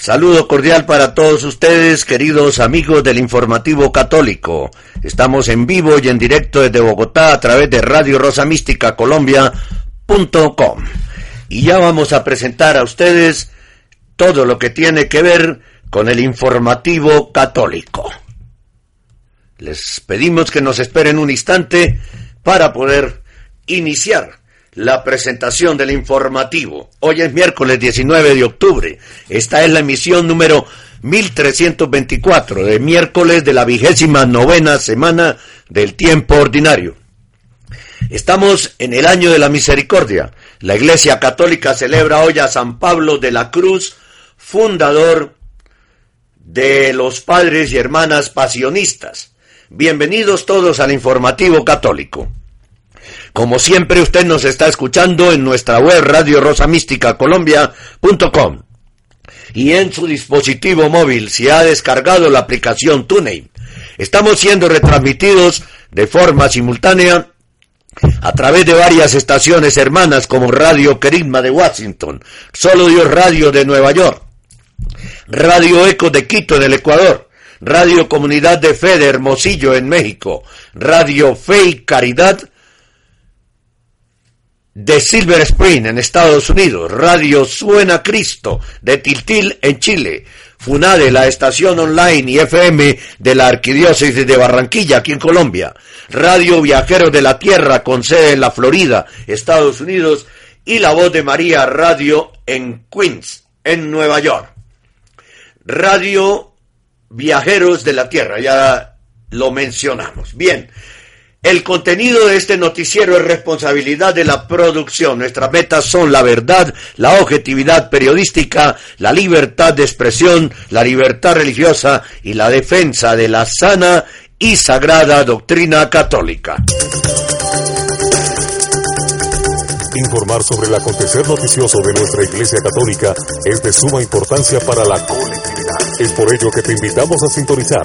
Saludo cordial para todos ustedes, queridos amigos del Informativo Católico. Estamos en vivo y en directo desde Bogotá a través de Radio Rosa Mística Colombia.com. Y ya vamos a presentar a ustedes todo lo que tiene que ver con el Informativo Católico. Les pedimos que nos esperen un instante para poder iniciar la presentación del informativo. Hoy es miércoles 19 de octubre. Esta es la emisión número 1324 de miércoles de la vigésima novena semana del tiempo ordinario. Estamos en el año de la misericordia. La Iglesia Católica celebra hoy a San Pablo de la Cruz, fundador de los padres y hermanas pasionistas. Bienvenidos todos al informativo católico. Como siempre, usted nos está escuchando en nuestra web Radio Rosa Mística Colombia.com y en su dispositivo móvil si ha descargado la aplicación TuneIn. Estamos siendo retransmitidos de forma simultánea a través de varias estaciones hermanas como Radio Querigma de Washington, Solo Dios Radio de Nueva York, Radio Eco de Quito en el Ecuador, Radio Comunidad de Fe de Hermosillo en México, Radio Fe y Caridad de Silver Spring en Estados Unidos, Radio Suena Cristo de Tiltil en Chile, Funade, la estación online y FM de la Arquidiócesis de Barranquilla, aquí en Colombia, Radio Viajeros de la Tierra con sede en la Florida, Estados Unidos, y La Voz de María Radio en Queens, en Nueva York. Radio Viajeros de la Tierra, ya lo mencionamos. Bien, el contenido de este noticiero es responsabilidad de la producción. Nuestras metas son la verdad, la objetividad periodística, la libertad de expresión, la libertad religiosa y la defensa de la sana y sagrada doctrina católica. Informar sobre el acontecer noticioso de nuestra Iglesia Católica es de suma importancia para la colectividad. Es por ello que te invitamos a sintonizar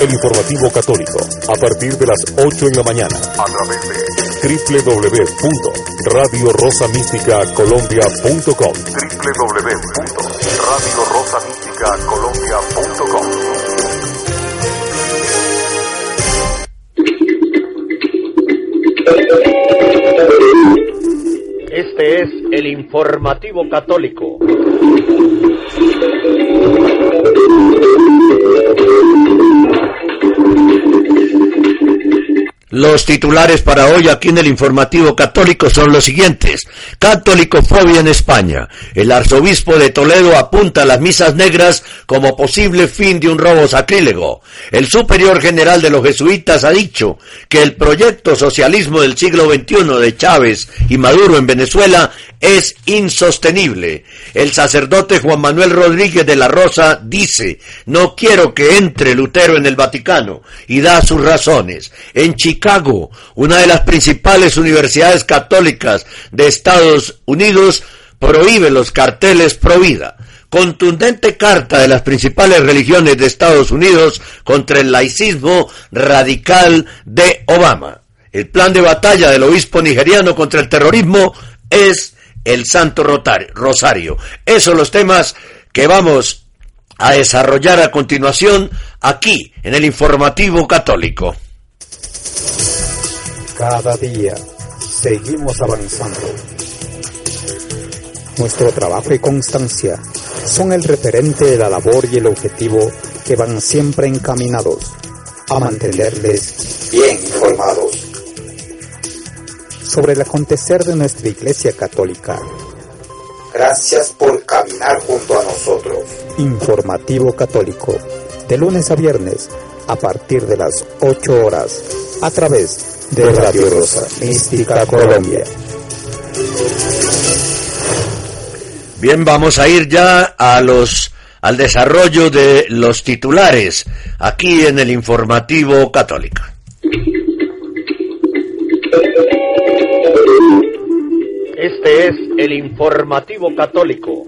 el informativo católico a partir de las 8 en la mañana. A través de www.radiorosamísticacolombia.com www.radiorosamísticacolombia.com Este es el informativo católico. Los titulares para hoy aquí en el informativo católico son los siguientes. Católicofobia en España. El arzobispo de Toledo apunta a las misas negras como posible fin de un robo sacrílego. El superior general de los jesuitas ha dicho que el proyecto socialismo del siglo XXI de Chávez y Maduro en Venezuela es insostenible. El sacerdote Juan Manuel Rodríguez de la Rosa dice, no quiero que entre Lutero en el Vaticano y da sus razones. En Chicago, una de las principales universidades católicas de Estados Unidos, prohíbe los carteles pro vida. Contundente carta de las principales religiones de Estados Unidos contra el laicismo radical de Obama. El plan de batalla del obispo nigeriano contra el terrorismo es el Santo Rosario. Esos son los temas que vamos a desarrollar a continuación aquí en el informativo católico. Cada día seguimos avanzando Nuestro trabajo y constancia son el referente de la labor y el objetivo que van siempre encaminados a mantenerles bien informados sobre el acontecer de nuestra Iglesia Católica. Gracias por caminar junto a nosotros. Informativo Católico, de lunes a viernes, a partir de las 8 horas, a través de Radio Rosa Mística Colombia. Bien, vamos a ir ya a los al desarrollo de los titulares aquí en el informativo católico. Este es el informativo católico.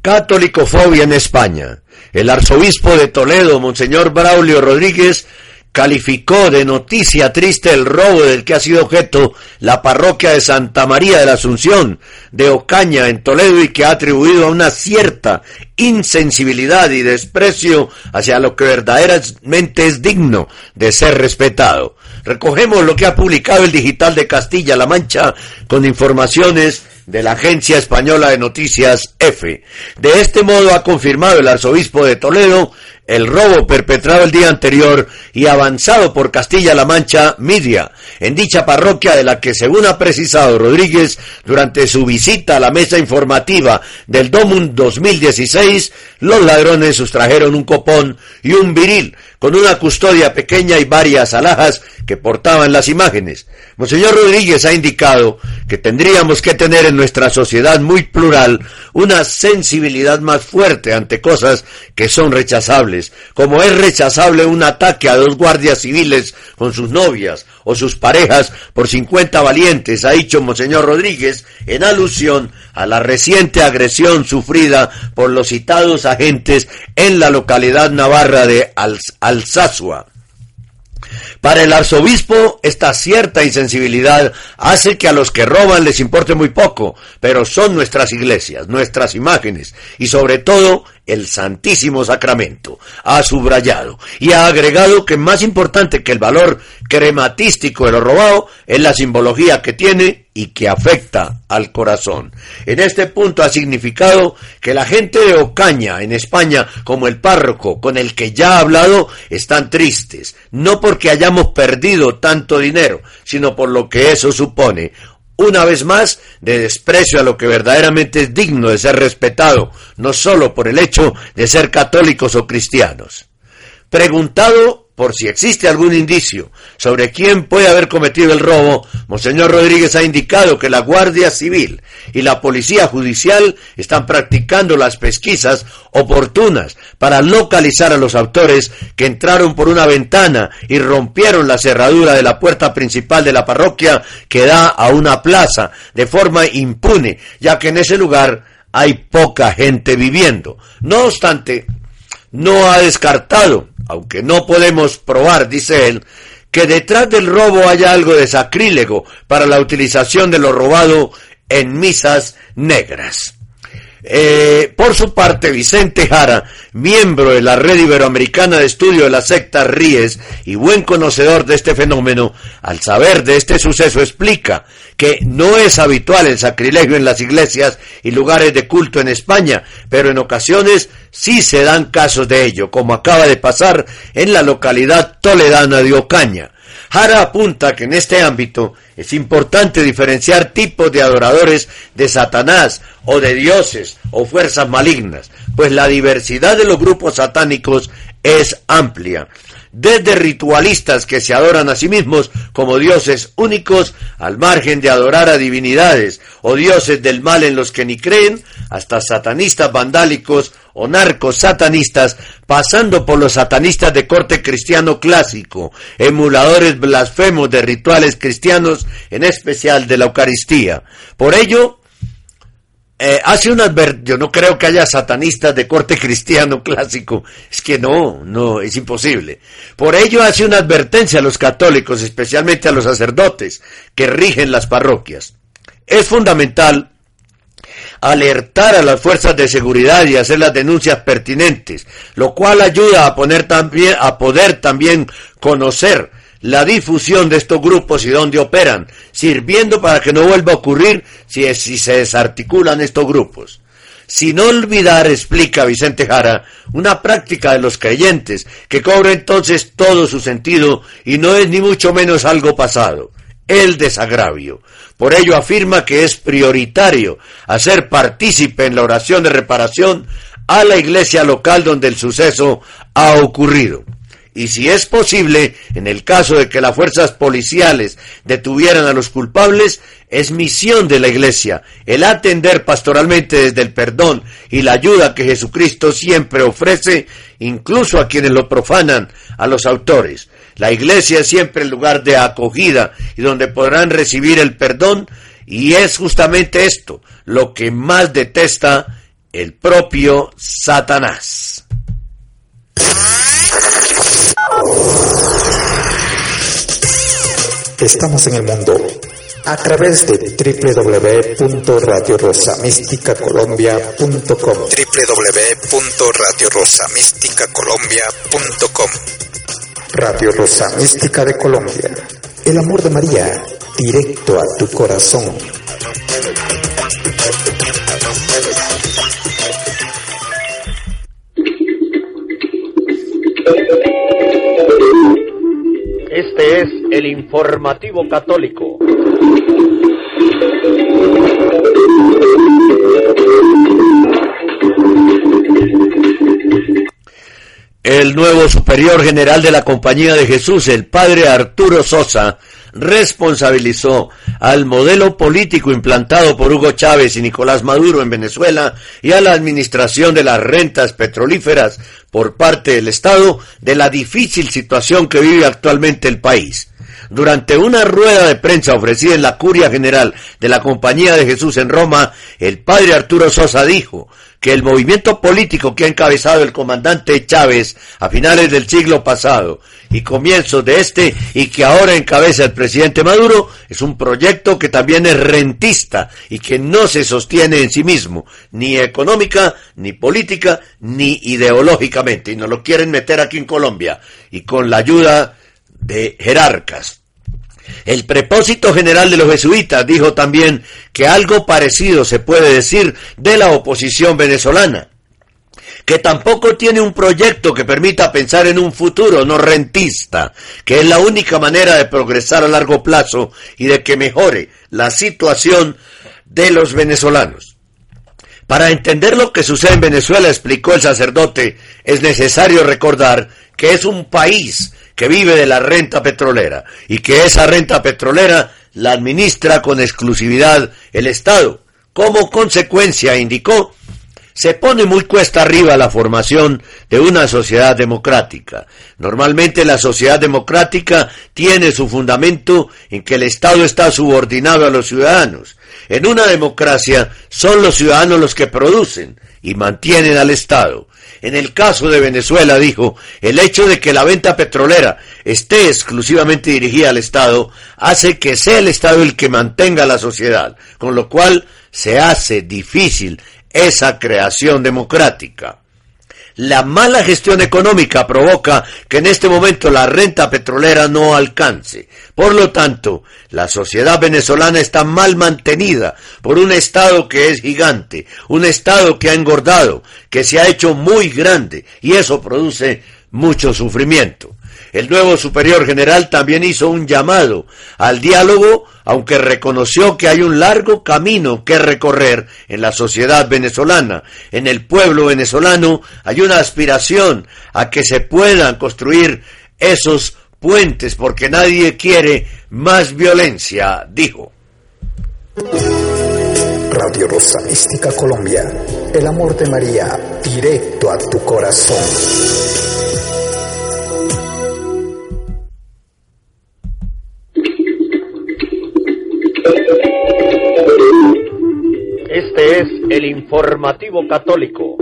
Católicofobia en España. El arzobispo de Toledo, Monseñor Braulio Rodríguez, calificó de noticia triste el robo del que ha sido objeto la parroquia de Santa María de la Asunción de Ocaña en Toledo y que ha atribuido a una cierta insensibilidad y desprecio hacia lo que verdaderamente es digno de ser respetado. Recogemos lo que ha publicado el digital de Castilla-La Mancha con informaciones de la Agencia Española de Noticias EFE. De este modo ha confirmado el arzobispo de Toledo el robo perpetrado el día anterior y avanzado por Castilla-La Mancha Media en dicha parroquia de la que, según ha precisado Rodríguez durante su visita a la mesa informativa del Domum 2016, los ladrones sustrajeron un copón y un viril con una custodia pequeña y varias alhajas que portaban las imágenes. Monseñor Rodríguez ha indicado que tendríamos que tener en nuestra sociedad muy plural una sensibilidad más fuerte ante cosas que son rechazables, como es rechazable un ataque a dos guardias civiles con sus novias o sus parejas por 50 valientes, ha dicho Monseñor Rodríguez en alusión a la reciente agresión sufrida por los citados agentes en la localidad navarra de Alsasua. Para el arzobispo, esta cierta insensibilidad hace que a los que roban les importe muy poco, pero son nuestras iglesias, nuestras imágenes y sobre todo el Santísimo Sacramento. Ha subrayado y ha agregado que más importante que el valor crematístico de lo robado es la simbología que tiene y que afecta al corazón. En este punto ha significado que la gente de Ocaña, en España, como el párroco con el que ya ha hablado, están tristes, no porque hayamos perdido tanto dinero, sino por lo que eso supone, una vez más, de desprecio a lo que verdaderamente es digno de ser respetado, no sólo por el hecho de ser católicos o cristianos. Preguntado por si existe algún indicio sobre quién puede haber cometido el robo, Monseñor Rodríguez ha indicado que la Guardia Civil y la Policía Judicial están practicando las pesquisas oportunas para localizar a los autores que entraron por una ventana y rompieron la cerradura de la puerta principal de la parroquia que da a una plaza de forma impune, ya que en ese lugar hay poca gente viviendo. No obstante, no ha descartado aunque no podemos probar, dice él, que detrás del robo haya algo de sacrílego para la utilización de lo robado en misas negras. Eh, por su parte, Vicente Jara, miembro de la Red Iberoamericana de Estudio de la Secta Ríes y buen conocedor de este fenómeno, al saber de este suceso explica que no es habitual el sacrilegio en las iglesias y lugares de culto en España, pero en ocasiones sí se dan casos de ello, como acaba de pasar en la localidad toledana de Ocaña. Jara apunta que en este ámbito es importante diferenciar tipos de adoradores de Satanás o de dioses o fuerzas malignas, pues la diversidad de los grupos satánicos es amplia, desde ritualistas que se adoran a sí mismos como dioses únicos, al margen de adorar a divinidades o dioses del mal en los que ni creen, hasta satanistas vandálicos o narcos satanistas, pasando por los satanistas de corte cristiano clásico, emuladores blasfemos de rituales cristianos, en especial de la Eucaristía. Por ello, eh, hace una yo no creo que haya satanistas de corte cristiano clásico, es que no, no, es imposible. Por ello hace una advertencia a los católicos, especialmente a los sacerdotes que rigen las parroquias. Es fundamental alertar a las fuerzas de seguridad y hacer las denuncias pertinentes, lo cual ayuda a, poner también, a poder también conocer la difusión de estos grupos y dónde operan, sirviendo para que no vuelva a ocurrir si, se desarticulan estos grupos. Sin olvidar, explica Vicente Jara, una práctica de los creyentes que cobra entonces todo su sentido y no es ni mucho menos algo pasado, el desagravio. Por ello afirma que es prioritario hacer partícipe en la oración de reparación a la iglesia local donde el suceso ha ocurrido y si es posible, en el caso de que las fuerzas policiales detuvieran a los culpables, es misión de la Iglesia el atender pastoralmente desde el perdón y la ayuda que Jesucristo siempre ofrece, incluso a quienes lo profanan, a los autores. La Iglesia es siempre el lugar de acogida y donde podrán recibir el perdón, y es justamente esto lo que más detesta el propio Satanás. Estamos en el mundo a través de www.radiorosamísticacolombia.com www.radiorosamísticacolombia.com Radio Rosa Mística de Colombia. El amor de María, directo a tu corazón. Este es el informativo católico. El nuevo superior general de la Compañía de Jesús, el padre Arturo Sosa, responsabilizó al modelo político implantado por Hugo Chávez y Nicolás Maduro en Venezuela y a la administración de las rentas petrolíferas por parte del Estado de la difícil situación que vive actualmente el país. Durante una rueda de prensa ofrecida en la Curia General de la Compañía de Jesús en Roma, el padre Arturo Sosa dijo que el movimiento político que ha encabezado el comandante Chávez a finales del siglo pasado y comienzos de este y que ahora encabeza el presidente Maduro es un proyecto que también es rentista y que no se sostiene en sí mismo, ni económica, ni política, ni y nos lo quieren meter aquí en Colombia y con la ayuda de jerarcas. El propósito general de los jesuitas dijo también que algo parecido se puede decir de la oposición venezolana, que tampoco tiene un proyecto que permita pensar en un futuro no rentista, que es la única manera de progresar a largo plazo y de que mejore la situación de los venezolanos. Para entender lo que sucede en Venezuela, explicó el sacerdote, es necesario recordar que es un país que vive de la renta petrolera y que esa renta petrolera la administra con exclusividad el Estado. Como consecuencia, indicó, se pone muy cuesta arriba la formación de una sociedad democrática. Normalmente la sociedad democrática tiene su fundamento en que el Estado está subordinado a los ciudadanos. En una democracia son los ciudadanos los que producen y mantienen al Estado. En el caso de Venezuela, dijo, el hecho de que la venta petrolera esté exclusivamente dirigida al Estado hace que sea el Estado el que mantenga la sociedad, con lo cual se hace difícil esa creación democrática. La mala gestión económica provoca que en este momento la renta petrolera no alcance. Por lo tanto, la sociedad venezolana está mal mantenida por un Estado que es gigante, un Estado que ha engordado, que se ha hecho muy grande y eso produce mucho sufrimiento. El nuevo superior general también hizo un llamado al diálogo, aunque reconoció que hay un largo camino que recorrer en la sociedad venezolana. En el pueblo venezolano hay una aspiración a que se puedan construir esos puentes porque nadie quiere más violencia, dijo. Radio Rosa Mística Colombia, el amor de María, directo a tu corazón. Este es el informativo católico.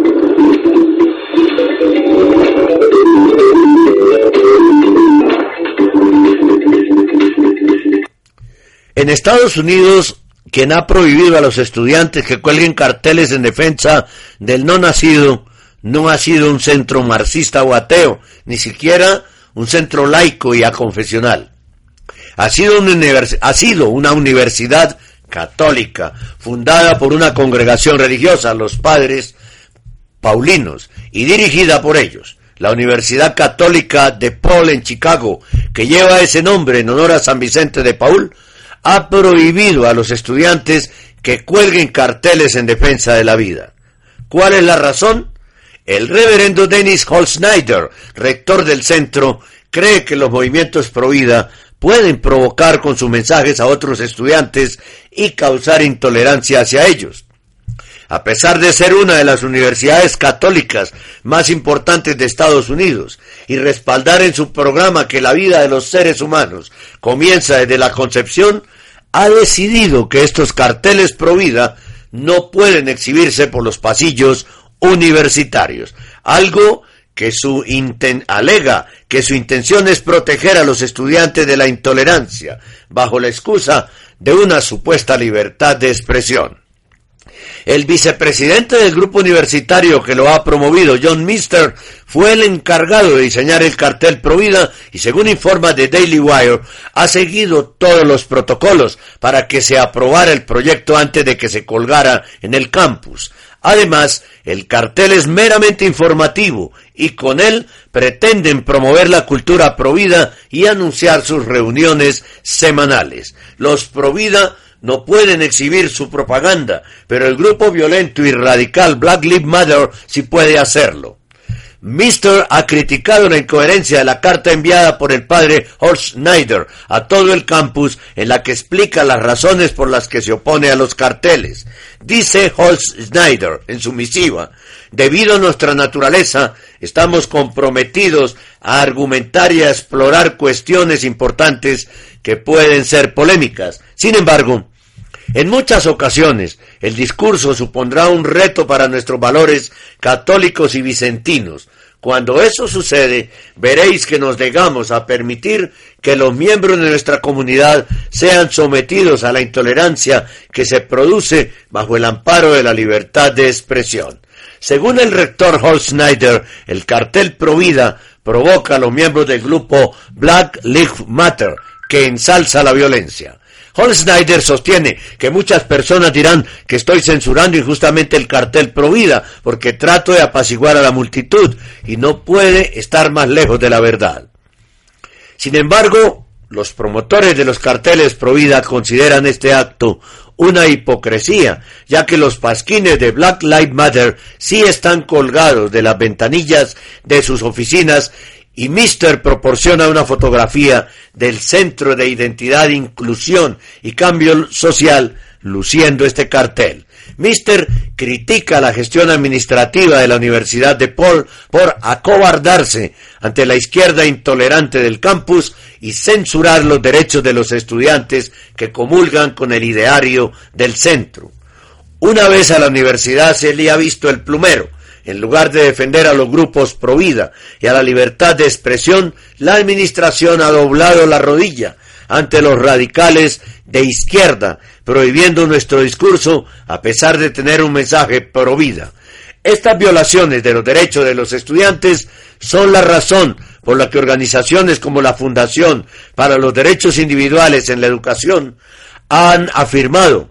En Estados Unidos quien ha prohibido a los estudiantes que cuelguen carteles en defensa del no nacido, no ha sido un centro marxista o ateo, ni siquiera un centro laico y aconfesional. Ha sido, ha sido una universidad católica, fundada por una congregación religiosa, los padres paulinos, y dirigida por ellos. La Universidad Católica de Paul en Chicago, que lleva ese nombre en honor a San Vicente de Paul, ha prohibido a los estudiantes que cuelguen carteles en defensa de la vida. ¿Cuál es la razón? El reverendo Dennis Holzschneider, rector del centro, cree que los movimientos pro vida pueden provocar con sus mensajes a otros estudiantes y causar intolerancia hacia ellos. A pesar de ser una de las universidades católicas más importantes de Estados Unidos y respaldar en su programa que la vida de los seres humanos comienza desde la concepción, ha decidido que estos carteles pro vida no pueden exhibirse por los pasillos universitarios, algo que su alega que su intención es proteger a los estudiantes de la intolerancia, bajo la excusa de una supuesta libertad de expresión. El vicepresidente del grupo universitario que lo ha promovido, John Mister, fue el encargado de diseñar el cartel Provida y según informa The Daily Wire, ha seguido todos los protocolos para que se aprobara el proyecto antes de que se colgara en el campus. Además, el cartel es meramente informativo y con él pretenden promover la cultura provida y anunciar sus reuniones semanales. Los provida no pueden exhibir su propaganda, pero el grupo violento y radical Black Lives Matter sí puede hacerlo. Mister ha criticado la incoherencia de la carta enviada por el padre Horst Schneider a todo el campus en la que explica las razones por las que se opone a los carteles. Dice Horst Schneider en su misiva, debido a nuestra naturaleza, estamos comprometidos a argumentar y a explorar cuestiones importantes que pueden ser polémicas. Sin embargo, en muchas ocasiones el discurso supondrá un reto para nuestros valores católicos y vicentinos. Cuando eso sucede, veréis que nos negamos a permitir que los miembros de nuestra comunidad sean sometidos a la intolerancia que se produce bajo el amparo de la libertad de expresión. Según el rector Holt Schneider, el cartel Provida provoca a los miembros del grupo Black Lives Matter, que ensalza la violencia. Hol Snyder sostiene que muchas personas dirán que estoy censurando injustamente el cartel Provida porque trato de apaciguar a la multitud y no puede estar más lejos de la verdad. Sin embargo, los promotores de los carteles Provida consideran este acto una hipocresía, ya que los pasquines de Black Lives Matter sí están colgados de las ventanillas de sus oficinas y Mister proporciona una fotografía del Centro de Identidad, Inclusión y Cambio Social luciendo este cartel. Mister critica la gestión administrativa de la Universidad de Paul por acobardarse ante la izquierda intolerante del campus y censurar los derechos de los estudiantes que comulgan con el ideario del centro. Una vez a la universidad se le ha visto el plumero, en lugar de defender a los grupos pro vida y a la libertad de expresión, la administración ha doblado la rodilla ante los radicales de izquierda, prohibiendo nuestro discurso a pesar de tener un mensaje pro vida. Estas violaciones de los derechos de los estudiantes son la razón por la que organizaciones como la Fundación para los Derechos Individuales en la Educación han afirmado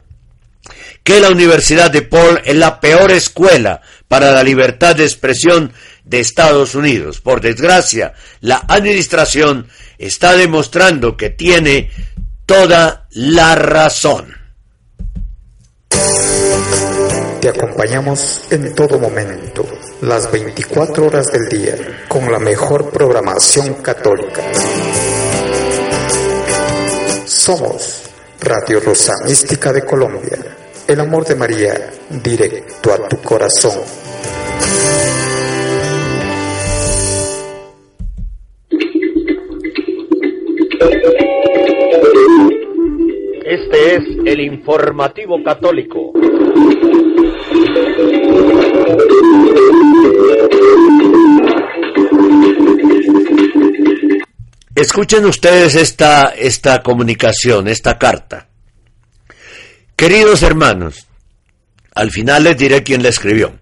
que la Universidad de Paul es la peor escuela para la libertad de expresión de Estados Unidos. Por desgracia, la administración está demostrando que tiene toda la razón. Te acompañamos en todo momento, las 24 horas del día, con la mejor programación católica. Somos Radio Rosa Mística de Colombia el amor de María directo a tu corazón. Este es el informativo católico. Escuchen ustedes esta, esta comunicación, esta carta. Queridos hermanos, al final les diré quién la escribió.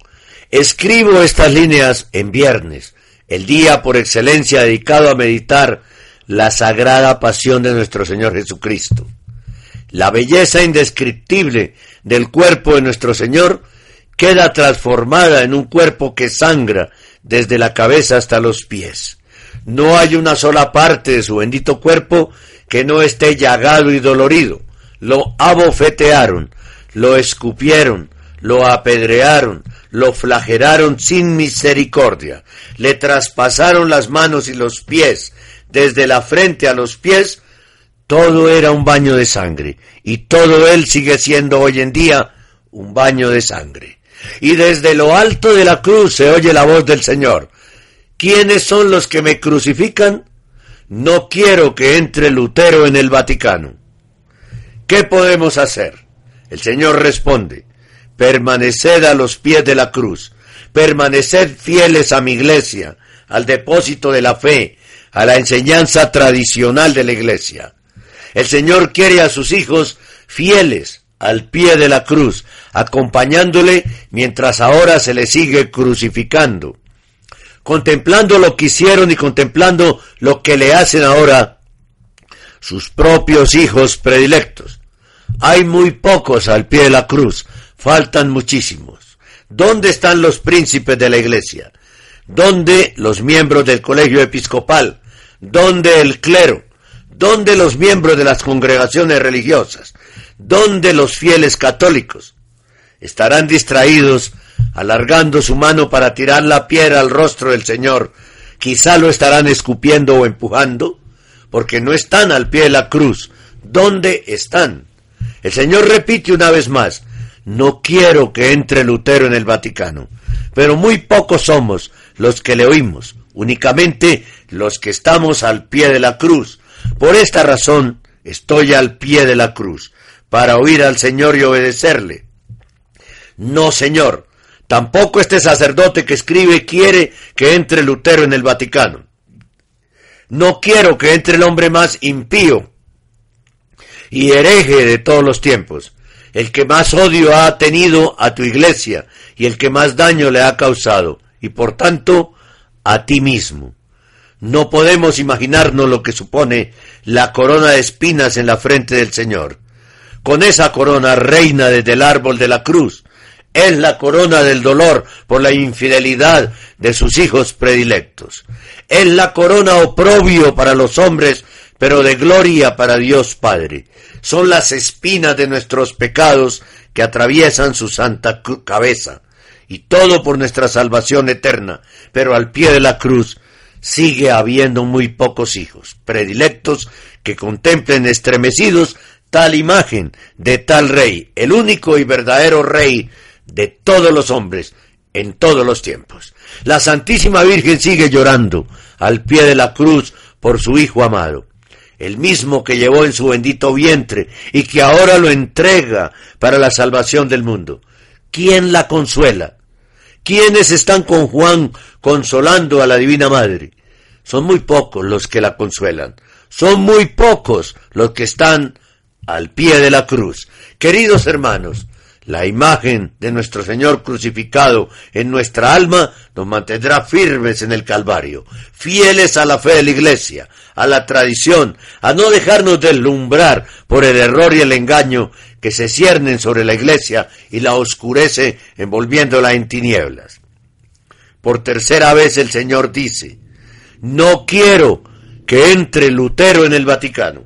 Escribo estas líneas en viernes, el día por excelencia dedicado a meditar la sagrada pasión de nuestro Señor Jesucristo. La belleza indescriptible del cuerpo de nuestro Señor queda transformada en un cuerpo que sangra desde la cabeza hasta los pies. No hay una sola parte de su bendito cuerpo que no esté llagado y dolorido. Lo abofetearon, lo escupieron, lo apedrearon, lo flageraron sin misericordia, le traspasaron las manos y los pies, desde la frente a los pies, todo era un baño de sangre, y todo él sigue siendo hoy en día un baño de sangre. Y desde lo alto de la cruz se oye la voz del Señor. ¿Quiénes son los que me crucifican? No quiero que entre Lutero en el Vaticano. ¿Qué podemos hacer? El Señor responde, permaneced a los pies de la cruz, permaneced fieles a mi iglesia, al depósito de la fe, a la enseñanza tradicional de la iglesia. El Señor quiere a sus hijos fieles al pie de la cruz, acompañándole mientras ahora se le sigue crucificando, contemplando lo que hicieron y contemplando lo que le hacen ahora sus propios hijos predilectos. Hay muy pocos al pie de la cruz, faltan muchísimos. ¿Dónde están los príncipes de la iglesia? ¿Dónde los miembros del colegio episcopal? ¿Dónde el clero? ¿Dónde los miembros de las congregaciones religiosas? ¿Dónde los fieles católicos? Estarán distraídos, alargando su mano para tirar la piedra al rostro del Señor. Quizá lo estarán escupiendo o empujando, porque no están al pie de la cruz. ¿Dónde están? El Señor repite una vez más, no quiero que entre Lutero en el Vaticano, pero muy pocos somos los que le oímos, únicamente los que estamos al pie de la cruz. Por esta razón estoy al pie de la cruz, para oír al Señor y obedecerle. No, Señor, tampoco este sacerdote que escribe quiere que entre Lutero en el Vaticano. No quiero que entre el hombre más impío y hereje de todos los tiempos, el que más odio ha tenido a tu iglesia y el que más daño le ha causado, y por tanto a ti mismo. No podemos imaginarnos lo que supone la corona de espinas en la frente del Señor. Con esa corona reina desde el árbol de la cruz. Es la corona del dolor por la infidelidad de sus hijos predilectos. Es la corona oprobio para los hombres, pero de gloria para Dios Padre. Son las espinas de nuestros pecados que atraviesan su santa cabeza. Y todo por nuestra salvación eterna. Pero al pie de la cruz sigue habiendo muy pocos hijos predilectos que contemplen estremecidos tal imagen de tal rey, el único y verdadero rey de todos los hombres en todos los tiempos. La Santísima Virgen sigue llorando al pie de la cruz por su Hijo amado, el mismo que llevó en su bendito vientre y que ahora lo entrega para la salvación del mundo. ¿Quién la consuela? ¿Quiénes están con Juan consolando a la Divina Madre? Son muy pocos los que la consuelan. Son muy pocos los que están al pie de la cruz. Queridos hermanos, la imagen de nuestro Señor crucificado en nuestra alma nos mantendrá firmes en el Calvario, fieles a la fe de la Iglesia, a la tradición, a no dejarnos deslumbrar por el error y el engaño que se ciernen sobre la Iglesia y la oscurece envolviéndola en tinieblas. Por tercera vez el Señor dice, no quiero que entre Lutero en el Vaticano.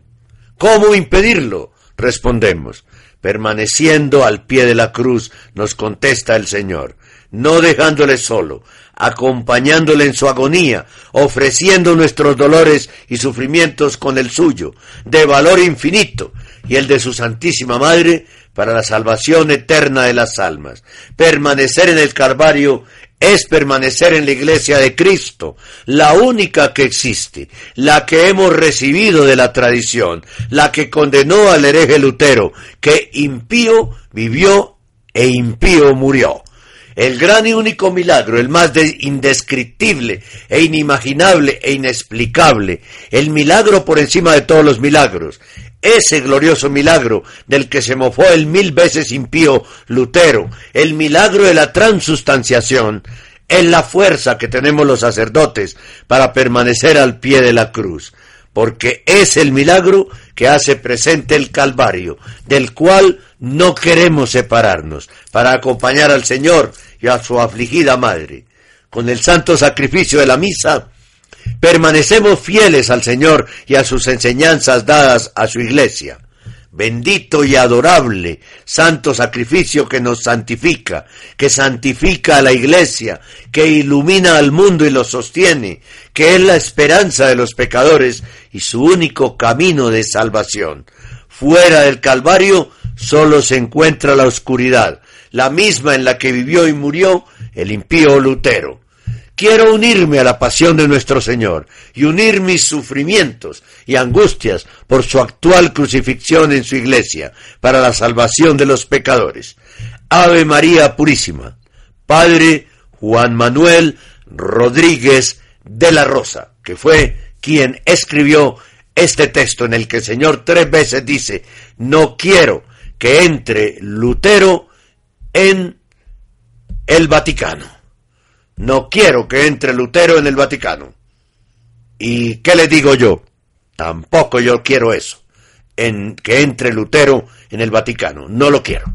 ¿Cómo impedirlo? Respondemos, permaneciendo al pie de la cruz, nos contesta el Señor, no dejándole solo, acompañándole en su agonía, ofreciendo nuestros dolores y sufrimientos con el suyo, de valor infinito, y el de su Santísima Madre, para la salvación eterna de las almas. Permanecer en el Calvario es permanecer en la iglesia de Cristo, la única que existe, la que hemos recibido de la tradición, la que condenó al hereje Lutero, que impío vivió e impío murió. El gran y único milagro, el más indescriptible e inimaginable e inexplicable, el milagro por encima de todos los milagros, ese glorioso milagro del que se mofó el mil veces impío Lutero, el milagro de la transustanciación, es la fuerza que tenemos los sacerdotes para permanecer al pie de la cruz, porque es el milagro que hace presente el Calvario, del cual no queremos separarnos, para acompañar al Señor y a su afligida madre. Con el santo sacrificio de la misa, permanecemos fieles al Señor y a sus enseñanzas dadas a su iglesia. Bendito y adorable, santo sacrificio que nos santifica, que santifica a la iglesia, que ilumina al mundo y lo sostiene, que es la esperanza de los pecadores y su único camino de salvación. Fuera del Calvario solo se encuentra la oscuridad, la misma en la que vivió y murió el impío Lutero. Quiero unirme a la pasión de nuestro Señor y unir mis sufrimientos y angustias por su actual crucifixión en su iglesia para la salvación de los pecadores. Ave María Purísima. Padre Juan Manuel Rodríguez de la Rosa, que fue quien escribió este texto en el que el Señor tres veces dice, no quiero que entre Lutero en el Vaticano. No quiero que entre Lutero en el Vaticano. ¿Y qué le digo yo? Tampoco yo quiero eso. En que entre Lutero en el Vaticano. No lo quiero.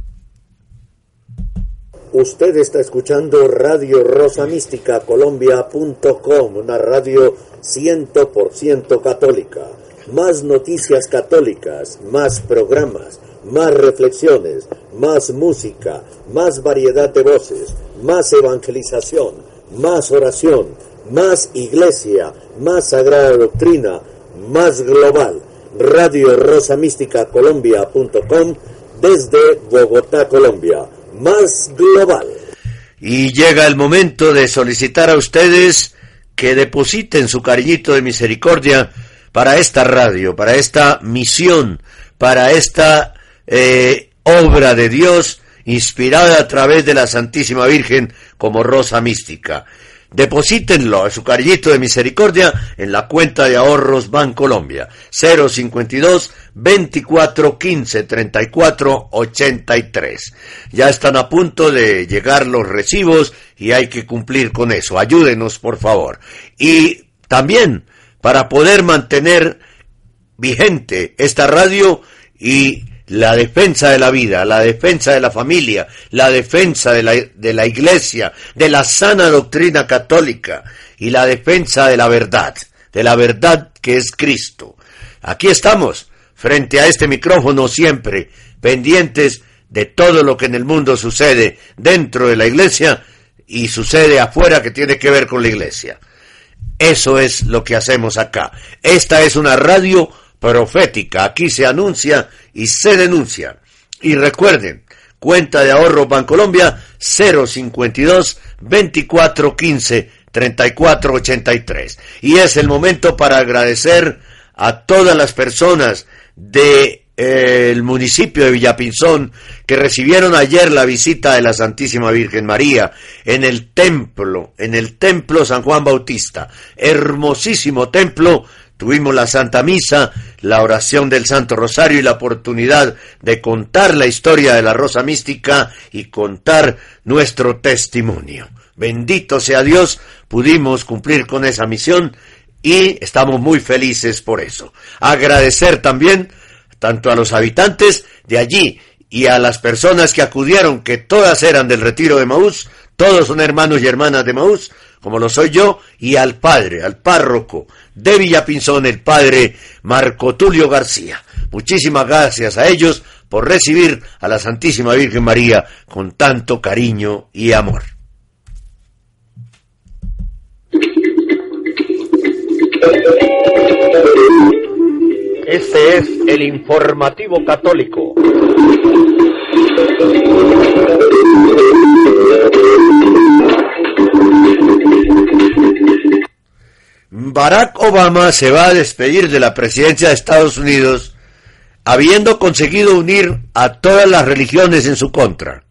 Usted está escuchando Radio Rosa Mística Colombia.com, una radio 100% católica. Más noticias católicas, más programas, más reflexiones, más música, más variedad de voces, más evangelización más oración, más iglesia, más sagrada doctrina, más global. Radio Rosa Mística Colombia.com desde Bogotá, Colombia. Más global. Y llega el momento de solicitar a ustedes que depositen su cariñito de misericordia para esta radio, para esta misión, para esta eh, obra de Dios inspirada a través de la Santísima Virgen como rosa mística. Deposítenlo a su carillito de misericordia en la cuenta de ahorros Bancolombia 052 24 15 34 83. Ya están a punto de llegar los recibos y hay que cumplir con eso. Ayúdenos, por favor. Y también para poder mantener vigente esta radio y la defensa de la vida, la defensa de la familia, la defensa de la, de la iglesia, de la sana doctrina católica y la defensa de la verdad, de la verdad que es Cristo. Aquí estamos, frente a este micrófono siempre, pendientes de todo lo que en el mundo sucede dentro de la iglesia y sucede afuera que tiene que ver con la iglesia. Eso es lo que hacemos acá. Esta es una radio profética. Aquí se anuncia y se denuncia. Y recuerden, cuenta de ahorro Bancolombia 052 2415 3483. Y es el momento para agradecer a todas las personas de eh, el municipio de Villapinzón que recibieron ayer la visita de la Santísima Virgen María en el templo, en el templo San Juan Bautista, hermosísimo templo Tuvimos la Santa Misa, la oración del Santo Rosario y la oportunidad de contar la historia de la Rosa Mística y contar nuestro testimonio. Bendito sea Dios, pudimos cumplir con esa misión y estamos muy felices por eso. Agradecer también tanto a los habitantes de allí y a las personas que acudieron, que todas eran del retiro de Maús, todos son hermanos y hermanas de Maús, como lo soy yo, y al padre, al párroco de Villapinzón, el padre Marco Tulio García. Muchísimas gracias a ellos por recibir a la Santísima Virgen María con tanto cariño y amor. Este es el informativo católico. Barack Obama se va a despedir de la presidencia de Estados Unidos habiendo conseguido unir a todas las religiones en su contra.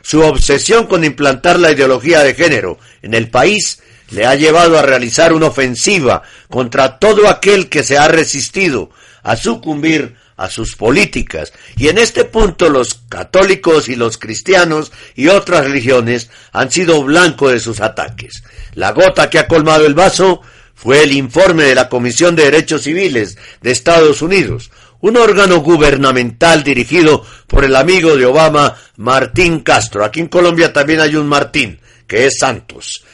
Su obsesión con implantar la ideología de género en el país le ha llevado a realizar una ofensiva contra todo aquel que se ha resistido a sucumbir a sus políticas. Y en este punto los católicos y los cristianos y otras religiones han sido blanco de sus ataques. La gota que ha colmado el vaso fue el informe de la Comisión de Derechos Civiles de Estados Unidos, un órgano gubernamental dirigido por el amigo de Obama, Martín Castro. Aquí en Colombia también hay un Martín, que es Santos.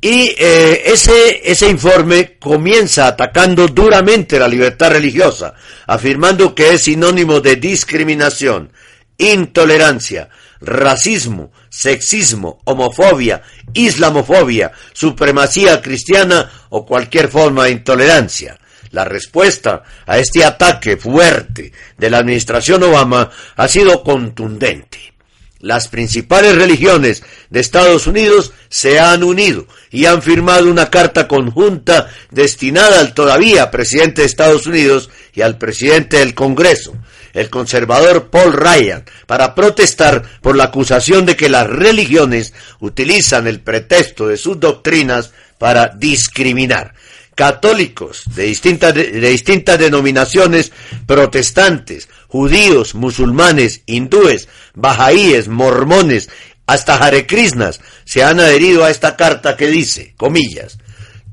Y eh, ese, ese informe comienza atacando duramente la libertad religiosa, afirmando que es sinónimo de discriminación, intolerancia, racismo, sexismo, homofobia, islamofobia, supremacía cristiana o cualquier forma de intolerancia. La respuesta a este ataque fuerte de la administración Obama ha sido contundente. Las principales religiones de Estados Unidos se han unido y han firmado una carta conjunta destinada al todavía presidente de Estados Unidos y al presidente del Congreso, el conservador Paul Ryan, para protestar por la acusación de que las religiones utilizan el pretexto de sus doctrinas para discriminar católicos de distintas, de, distintas denominaciones protestantes, judíos, musulmanes, hindúes, bajaíes, mormones, hasta jarekrishnas se han adherido a esta carta que dice, comillas,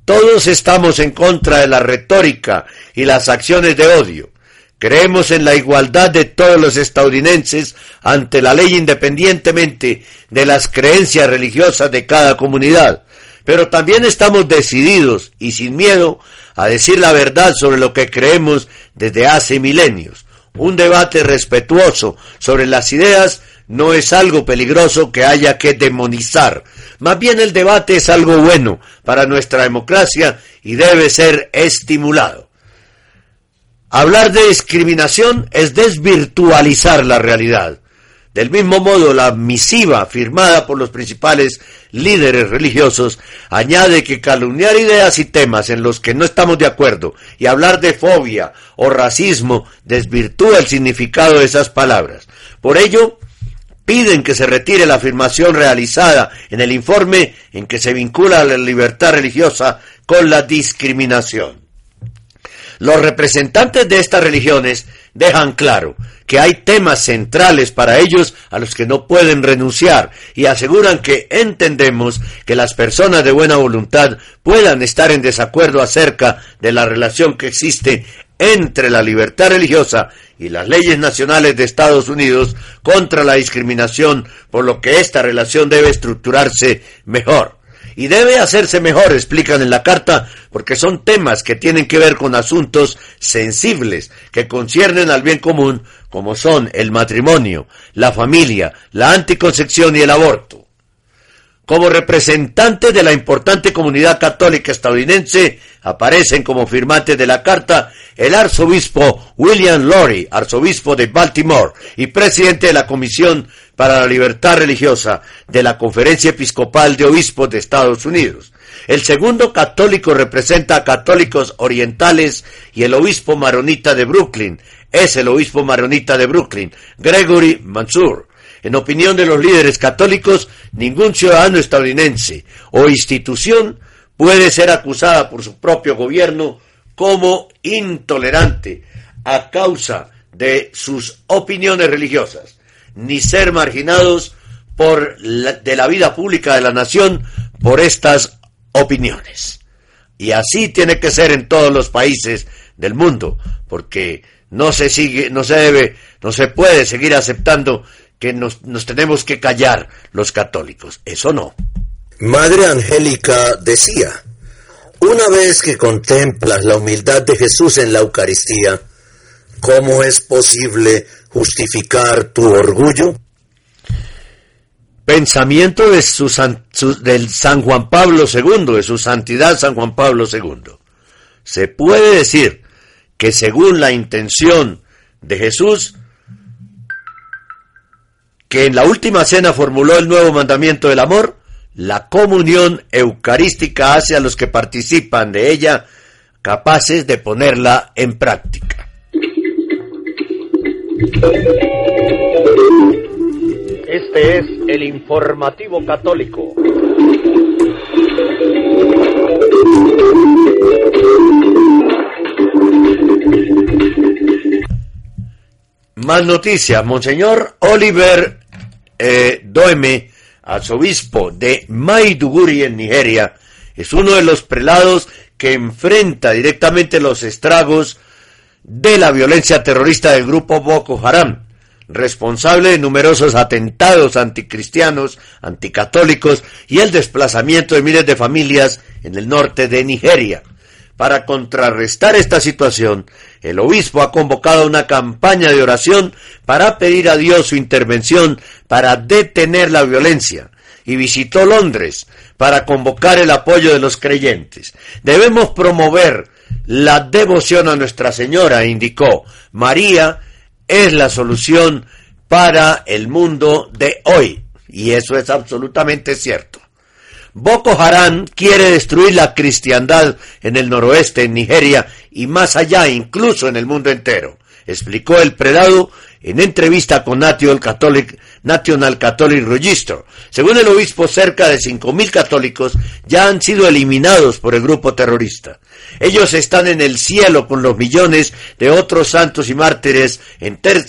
todos estamos en contra de la retórica y las acciones de odio. Creemos en la igualdad de todos los estadounidenses ante la ley independientemente de las creencias religiosas de cada comunidad pero también estamos decididos y sin miedo a decir la verdad sobre lo que creemos desde hace milenios. Un debate respetuoso sobre las ideas no es algo peligroso que haya que demonizar. Más bien el debate es algo bueno para nuestra democracia y debe ser estimulado. Hablar de discriminación es desvirtualizar la realidad. Del mismo modo, la misiva firmada por los principales líderes religiosos añade que calumniar ideas y temas en los que no estamos de acuerdo y hablar de fobia o racismo desvirtúa el significado de esas palabras. Por ello, piden que se retire la afirmación realizada en el informe en que se vincula la libertad religiosa con la discriminación. Los representantes de estas religiones dejan claro que hay temas centrales para ellos a los que no pueden renunciar y aseguran que entendemos que las personas de buena voluntad puedan estar en desacuerdo acerca de la relación que existe entre la libertad religiosa y las leyes nacionales de Estados Unidos contra la discriminación, por lo que esta relación debe estructurarse mejor y debe hacerse mejor, explican en la carta, porque son temas que tienen que ver con asuntos sensibles que conciernen al bien común, como son el matrimonio, la familia, la anticoncepción y el aborto. Como representantes de la importante comunidad católica estadounidense, aparecen como firmantes de la carta el arzobispo William Lorry, arzobispo de Baltimore y presidente de la Comisión para la Libertad Religiosa de la Conferencia Episcopal de Obispos de Estados Unidos. El segundo católico representa a católicos orientales y el obispo maronita de Brooklyn es el obispo maronita de Brooklyn, Gregory Mansour. En opinión de los líderes católicos, ningún ciudadano estadounidense o institución puede ser acusada por su propio gobierno como intolerante a causa de sus opiniones religiosas, ni ser marginados por de la vida pública de la nación por estas opiniones. Y así tiene que ser en todos los países del mundo, porque no se sigue, no se debe, no se puede seguir aceptando que nos, tenemos que callar los católicos. Eso no. Madre Angélica decía, una vez que contemplas la humildad de Jesús en la Eucaristía, ¿cómo es posible justificar tu orgullo? Pensamiento de su, del San Juan Pablo II, de su santidad San Juan Pablo II. Se puede decir que según la intención de Jesús, que en la última cena formuló el nuevo mandamiento del amor, la comunión eucarística hace a los que participan de ella capaces de ponerla en práctica. Este es el informativo católico. Más noticias. Monseñor Oliver eh, Doeme, arzobispo de Maiduguri en Nigeria, es uno de los prelados que enfrenta directamente los estragos de la violencia terrorista del grupo Boko Haram, responsable de numerosos atentados anticristianos, anticatólicos y el desplazamiento de miles de familias en el norte de Nigeria. Para contrarrestar esta situación, el obispo ha convocado una campaña de oración para pedir a Dios su intervención para detener la violencia y visitó Londres para convocar el apoyo de los creyentes. Debemos promover la devoción a Nuestra Señora, indicó. María es la solución para el mundo de hoy. Y eso es absolutamente cierto. Boko Haram quiere destruir la cristiandad en el noroeste, en Nigeria y más allá, incluso en el mundo entero, explicó el predado en entrevista con National Catholic, National Catholic Register. Según el obispo, cerca de 5.000 católicos ya han sido eliminados por el grupo terrorista. Ellos están en el cielo con los millones de otros santos y mártires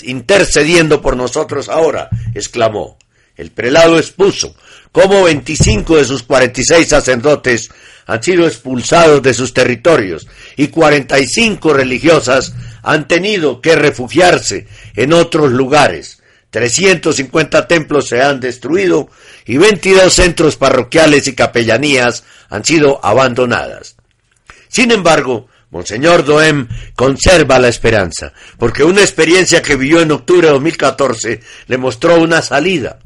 intercediendo por nosotros ahora, exclamó. El prelado expuso cómo 25 de sus 46 sacerdotes han sido expulsados de sus territorios y 45 religiosas han tenido que refugiarse en otros lugares. 350 templos se han destruido y 22 centros parroquiales y capellanías han sido abandonadas. Sin embargo, Monseñor Doem conserva la esperanza, porque una experiencia que vivió en octubre de 2014 le mostró una salida.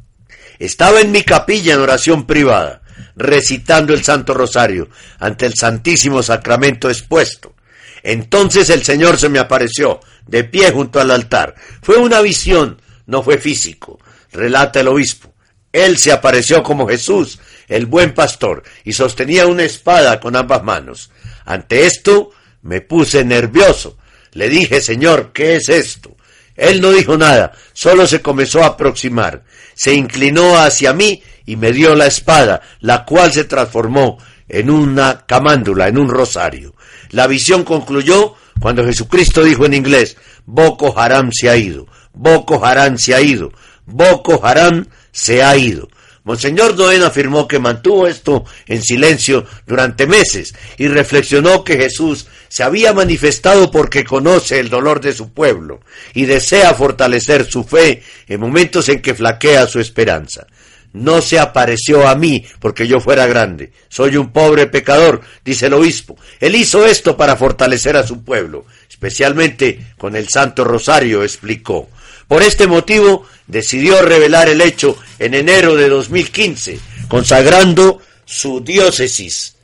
Estaba en mi capilla en oración privada, recitando el Santo Rosario ante el Santísimo Sacramento expuesto. Entonces el Señor se me apareció, de pie junto al altar. Fue una visión, no fue físico, relata el obispo. Él se apareció como Jesús, el buen pastor, y sostenía una espada con ambas manos. Ante esto me puse nervioso. Le dije, Señor, ¿qué es esto? Él no dijo nada, solo se comenzó a aproximar. Se inclinó hacia mí y me dio la espada, la cual se transformó en una camándula, en un rosario. La visión concluyó cuando Jesucristo dijo en inglés, Boko Haram se ha ido, Boko Haram se ha ido, Boko Haram se ha ido. Monseñor Doen afirmó que mantuvo esto en silencio durante meses y reflexionó que Jesús se había manifestado porque conoce el dolor de su pueblo y desea fortalecer su fe en momentos en que flaquea su esperanza. No se apareció a mí porque yo fuera grande. Soy un pobre pecador, dice el obispo. Él hizo esto para fortalecer a su pueblo, especialmente con el Santo Rosario, explicó. Por este motivo decidió revelar el hecho en enero de 2015, consagrando su diócesis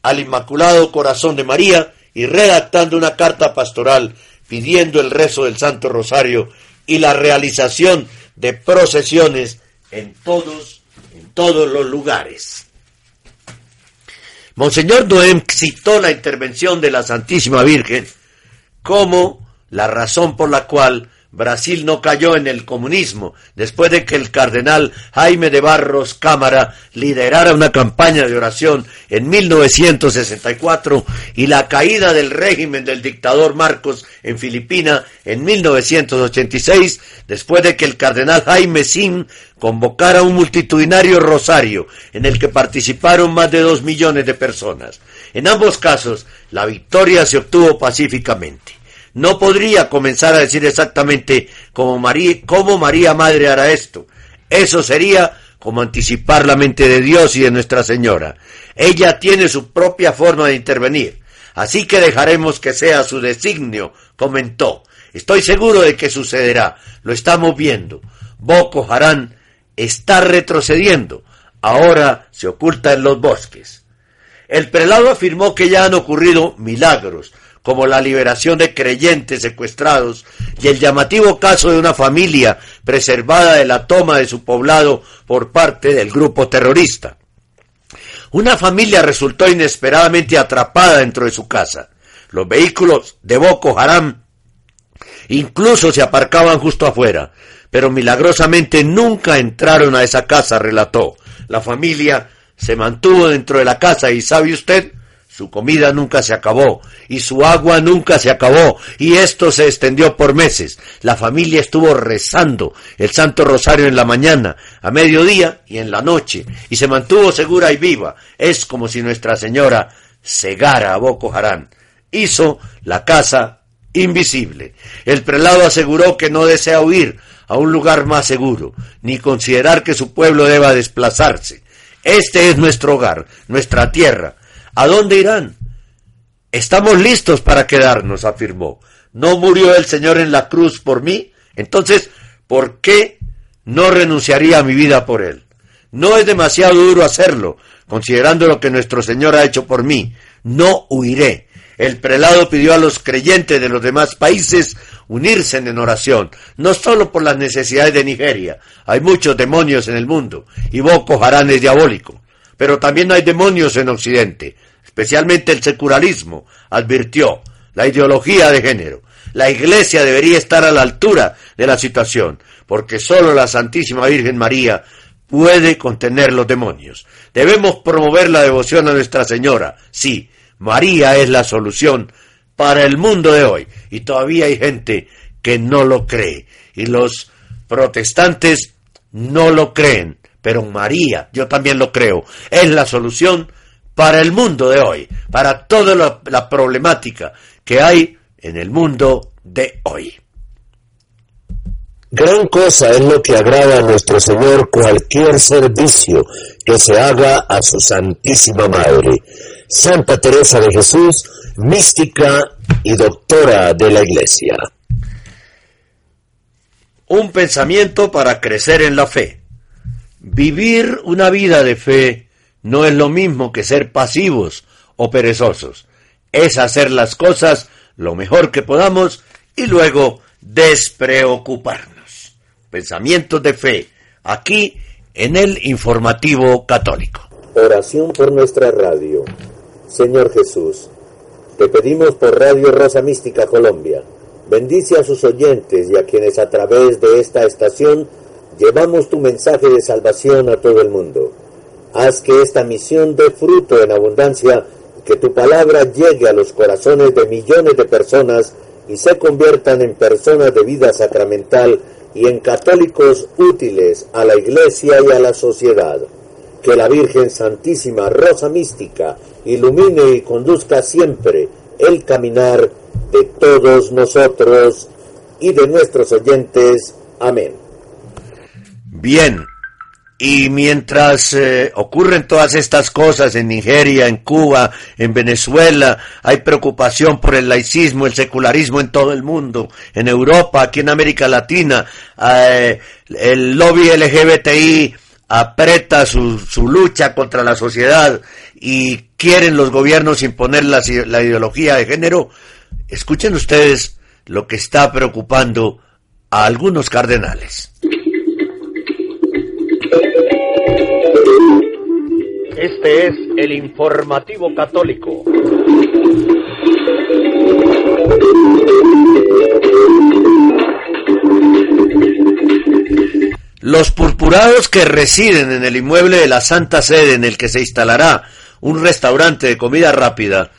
al Inmaculado Corazón de María y redactando una carta pastoral pidiendo el rezo del Santo Rosario y la realización de procesiones en todos, en todos los lugares. Monseñor Noem citó la intervención de la Santísima Virgen como la razón por la cual Brasil no cayó en el comunismo después de que el cardenal Jaime de Barros Cámara liderara una campaña de oración en 1964 y la caída del régimen del dictador Marcos en Filipina en 1986 después de que el cardenal Jaime Sim convocara un multitudinario rosario en el que participaron más de dos millones de personas. En ambos casos, la victoria se obtuvo pacíficamente no podría comenzar a decir exactamente cómo María, cómo María Madre hará esto. Eso sería como anticipar la mente de Dios y de Nuestra Señora. Ella tiene su propia forma de intervenir. Así que dejaremos que sea su designio, comentó. Estoy seguro de que sucederá. Lo estamos viendo. Boko Haram está retrocediendo. Ahora se oculta en los bosques. El prelado afirmó que ya han ocurrido milagros, como la liberación de creyentes secuestrados y el llamativo caso de una familia preservada de la toma de su poblado por parte del grupo terrorista. Una familia resultó inesperadamente atrapada dentro de su casa. Los vehículos de Boko Haram incluso se aparcaban justo afuera, pero milagrosamente nunca entraron a esa casa, relató. La familia se mantuvo dentro de la casa y, ¿sabe usted? Su comida nunca se acabó y su agua nunca se acabó y esto se extendió por meses. La familia estuvo rezando el Santo Rosario en la mañana, a mediodía y en la noche y se mantuvo segura y viva. Es como si Nuestra Señora cegara a Boko Haram. Hizo la casa invisible. El prelado aseguró que no desea huir a un lugar más seguro, ni considerar que su pueblo deba desplazarse. Este es nuestro hogar, nuestra tierra ¿A dónde irán? Estamos listos para quedarnos, afirmó. ¿No murió el Señor en la cruz por mí? Entonces, ¿por qué no renunciaría a mi vida por Él? No es demasiado duro hacerlo, considerando lo que nuestro Señor ha hecho por mí. No huiré. El prelado pidió a los creyentes de los demás países unirse en oración, no solo por las necesidades de Nigeria, hay muchos demonios en el mundo, y Boko Haram es diabólico, pero también hay demonios en Occidente, especialmente el secularismo, advirtió la ideología de género. La Iglesia debería estar a la altura de la situación, porque sólo la Santísima Virgen María puede contener los demonios. Debemos promover la devoción a Nuestra Señora. Sí, María es la solución para el mundo de hoy. Y todavía hay gente que no lo cree. Y los protestantes no lo creen. Pero María, yo también lo creo, es la solución para el mundo de hoy, para toda la, problemática que hay en el mundo de hoy. Gran cosa es lo que agrada a nuestro Señor cualquier servicio que se haga a su Santísima Madre. Santa Teresa de Jesús, mística y doctora de la Iglesia. Un pensamiento para crecer en la fe. Vivir una vida de fe no es lo mismo que ser pasivos o perezosos. Es hacer las cosas lo mejor que podamos y luego despreocuparnos. Pensamientos de fe, aquí en el informativo católico. Oración por nuestra radio. Señor Jesús, te pedimos por Radio Rosa Mística Colombia, bendice a sus oyentes y a quienes a través de esta estación llevamos tu mensaje de salvación a todo el mundo. Haz que esta misión dé fruto en abundancia, que tu palabra llegue a los corazones de millones de personas y se conviertan en personas de vida sacramental y en católicos útiles a la Iglesia y a la sociedad. Que la Virgen Santísima Rosa Mística ilumine y conduzca siempre el caminar de todos nosotros y de nuestros oyentes. Amén. Bien, y mientras eh, ocurren todas estas cosas en Nigeria, en Cuba, en Venezuela, hay preocupación por el laicismo, el secularismo en todo el mundo, en Europa, aquí en América Latina, eh, el lobby LGBTI aprieta su, su, lucha contra la sociedad y quieren los gobiernos imponer la, la ideología de género. Escuchen ustedes lo que está preocupando a algunos cardenales. Este es el informativo católico. Los purpurados que residen en el inmueble de la Santa Sede en el que se instalará un restaurante de comida rápida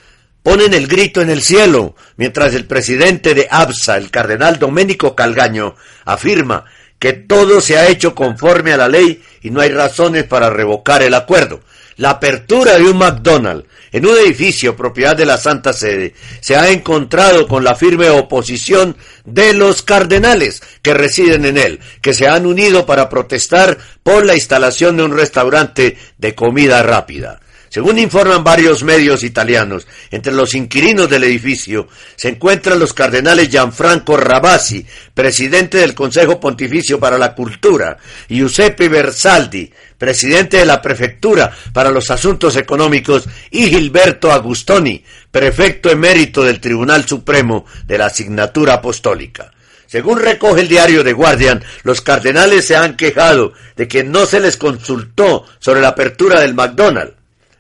ponen el grito en el cielo, mientras el presidente de ABSA, el cardenal Doménico Calgaño, afirma que todo se ha hecho conforme a la ley y no hay razones para revocar el acuerdo. La apertura de un McDonald's en un edificio propiedad de la Santa Sede se ha encontrado con la firme oposición de los cardenales que residen en él, que se han unido para protestar por la instalación de un restaurante de comida rápida. Según informan varios medios italianos, entre los inquilinos del edificio se encuentran los cardenales Gianfranco Rabasi, presidente del Consejo Pontificio para la Cultura, Giuseppe Versaldi, presidente de la Prefectura para los Asuntos Económicos, y Gilberto Agustoni, prefecto emérito del Tribunal Supremo de la Asignatura Apostólica. Según recoge el diario The Guardian, los cardenales se han quejado de que no se les consultó sobre la apertura del McDonald's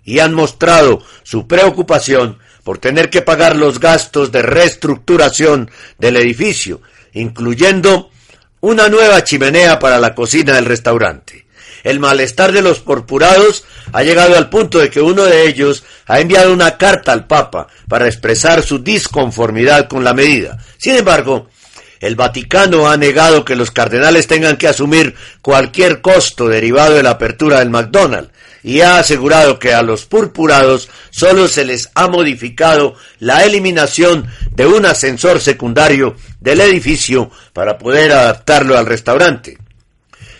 y han mostrado su preocupación por tener que pagar los gastos de reestructuración del edificio, incluyendo una nueva chimenea para la cocina del restaurante. el malestar de los purpurados ha llegado al punto de que uno de ellos ha enviado una carta al Papa para expresar su disconformidad con la medida. Sin embargo, el Vaticano ha negado que los cardenales tengan que asumir cualquier costo derivado de la apertura del McDonald's y ha asegurado que a los purpurados solo se les ha modificado la eliminación de un ascensor secundario del edificio para poder adaptarlo al restaurante.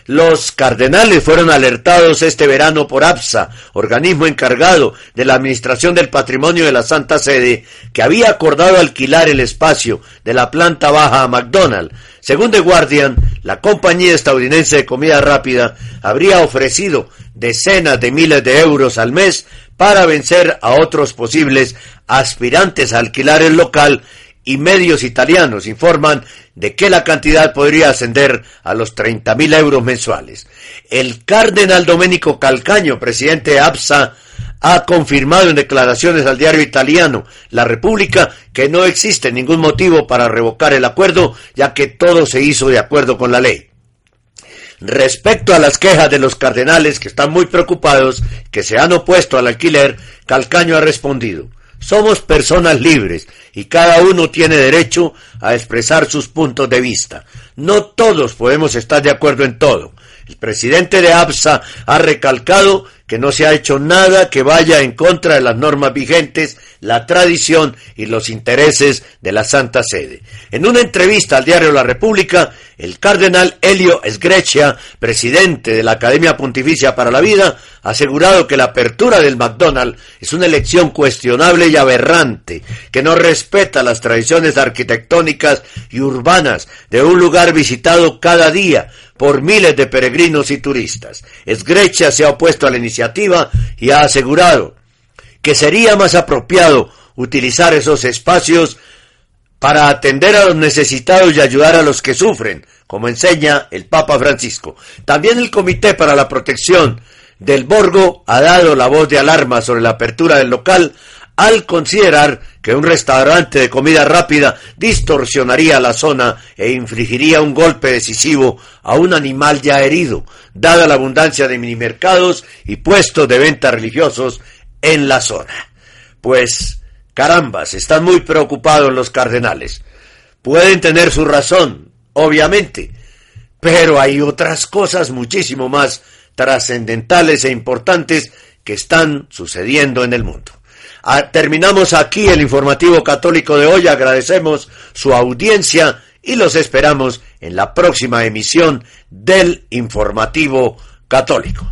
Los cardenales fueron alertados este verano por APSA, organismo encargado de la administración del patrimonio de la Santa Sede, que había acordado alquilar el espacio de la planta baja a McDonald's. Según The Guardian, la compañía estadounidense de comida rápida habría ofrecido decenas de miles de euros al mes para vencer a otros posibles aspirantes a alquilar el local y medios italianos informan de que la cantidad podría ascender a los 30.000 euros mensuales. El cardenal Domenico Calcaño, presidente de APSA, ha confirmado en declaraciones al diario italiano La República que no existe ningún motivo para revocar el acuerdo, ya que todo se hizo de acuerdo con la ley. Respecto a las quejas de los cardenales que están muy preocupados, que se han opuesto al alquiler, Calcaño ha respondido somos personas libres y cada uno tiene derecho a expresar sus puntos de vista. No todos podemos estar de acuerdo en todo. El presidente de APSA ha recalcado que no se ha hecho nada que vaya en contra de las normas vigentes, la tradición y los intereses de la Santa Sede. En una entrevista al diario La República, el cardenal Helio Sgreccia, presidente de la Academia Pontificia para la Vida, ha asegurado que la apertura del McDonald's es una elección cuestionable y aberrante, que no respeta las tradiciones arquitectónicas y urbanas de un lugar visitado cada día por miles de peregrinos y turistas. Sgreccia se ha opuesto a la iniciativa y ha asegurado que sería más apropiado utilizar esos espacios para atender a los necesitados y ayudar a los que sufren, como enseña el Papa Francisco. También el Comité para la Protección del Borgo ha dado la voz de alarma sobre la apertura del local al considerar que un restaurante de comida rápida distorsionaría la zona e infligiría un golpe decisivo a un animal ya herido, dada la abundancia de minimercados y puestos de venta religiosos en la zona. Pues, carambas, están muy preocupados los cardenales. Pueden tener su razón, obviamente, pero hay otras cosas muchísimo más trascendentales e importantes que están sucediendo en el mundo. Ah, terminamos aquí el informativo católico de hoy. Agradecemos su audiencia y los esperamos en la próxima emisión del informativo católico.